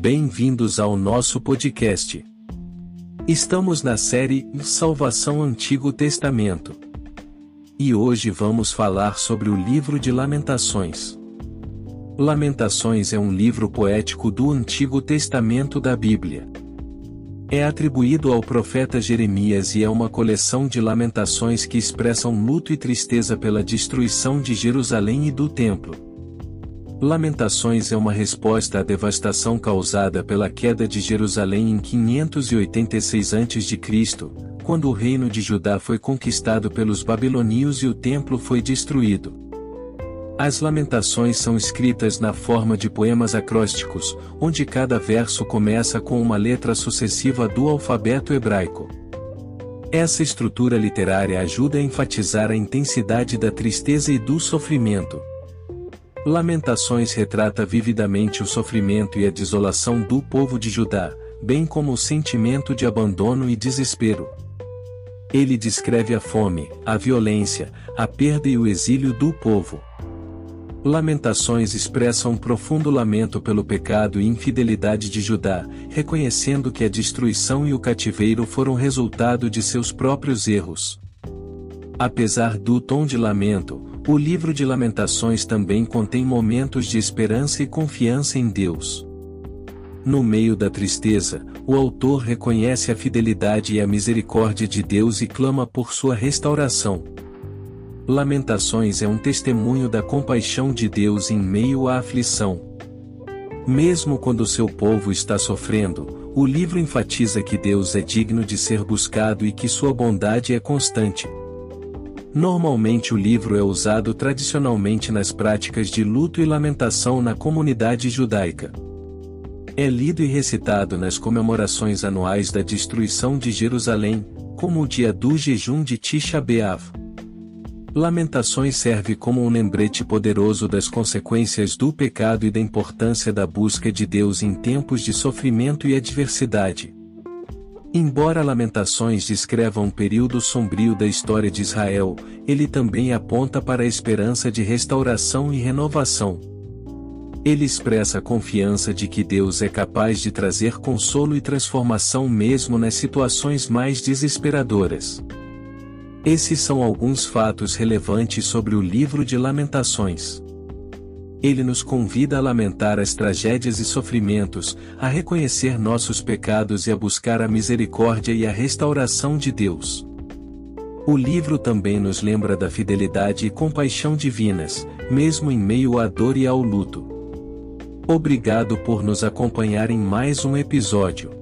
Bem-vindos ao nosso podcast. Estamos na série Salvação Antigo Testamento. E hoje vamos falar sobre o livro de Lamentações. Lamentações é um livro poético do Antigo Testamento da Bíblia. É atribuído ao profeta Jeremias e é uma coleção de lamentações que expressam luto e tristeza pela destruição de Jerusalém e do Templo. Lamentações é uma resposta à devastação causada pela queda de Jerusalém em 586 a.C., quando o reino de Judá foi conquistado pelos babilônios e o templo foi destruído. As lamentações são escritas na forma de poemas acrósticos, onde cada verso começa com uma letra sucessiva do alfabeto hebraico. Essa estrutura literária ajuda a enfatizar a intensidade da tristeza e do sofrimento, Lamentações retrata vividamente o sofrimento e a desolação do povo de Judá, bem como o sentimento de abandono e desespero. Ele descreve a fome, a violência, a perda e o exílio do povo. Lamentações expressam um profundo lamento pelo pecado e infidelidade de Judá, reconhecendo que a destruição e o cativeiro foram resultado de seus próprios erros. Apesar do tom de lamento, o livro de Lamentações também contém momentos de esperança e confiança em Deus. No meio da tristeza, o autor reconhece a fidelidade e a misericórdia de Deus e clama por sua restauração. Lamentações é um testemunho da compaixão de Deus em meio à aflição. Mesmo quando seu povo está sofrendo, o livro enfatiza que Deus é digno de ser buscado e que sua bondade é constante. Normalmente o livro é usado tradicionalmente nas práticas de luto e lamentação na comunidade judaica. É lido e recitado nas comemorações anuais da destruição de Jerusalém, como o dia do jejum de Tisha B'Av. Lamentações serve como um lembrete poderoso das consequências do pecado e da importância da busca de Deus em tempos de sofrimento e adversidade. Embora Lamentações descreva um período sombrio da história de Israel, ele também aponta para a esperança de restauração e renovação. Ele expressa a confiança de que Deus é capaz de trazer consolo e transformação mesmo nas situações mais desesperadoras. Esses são alguns fatos relevantes sobre o livro de Lamentações ele nos convida a lamentar as tragédias e sofrimentos, a reconhecer nossos pecados e a buscar a misericórdia e a restauração de Deus. O livro também nos lembra da fidelidade e compaixão divinas, mesmo em meio à dor e ao luto. Obrigado por nos acompanhar em mais um episódio.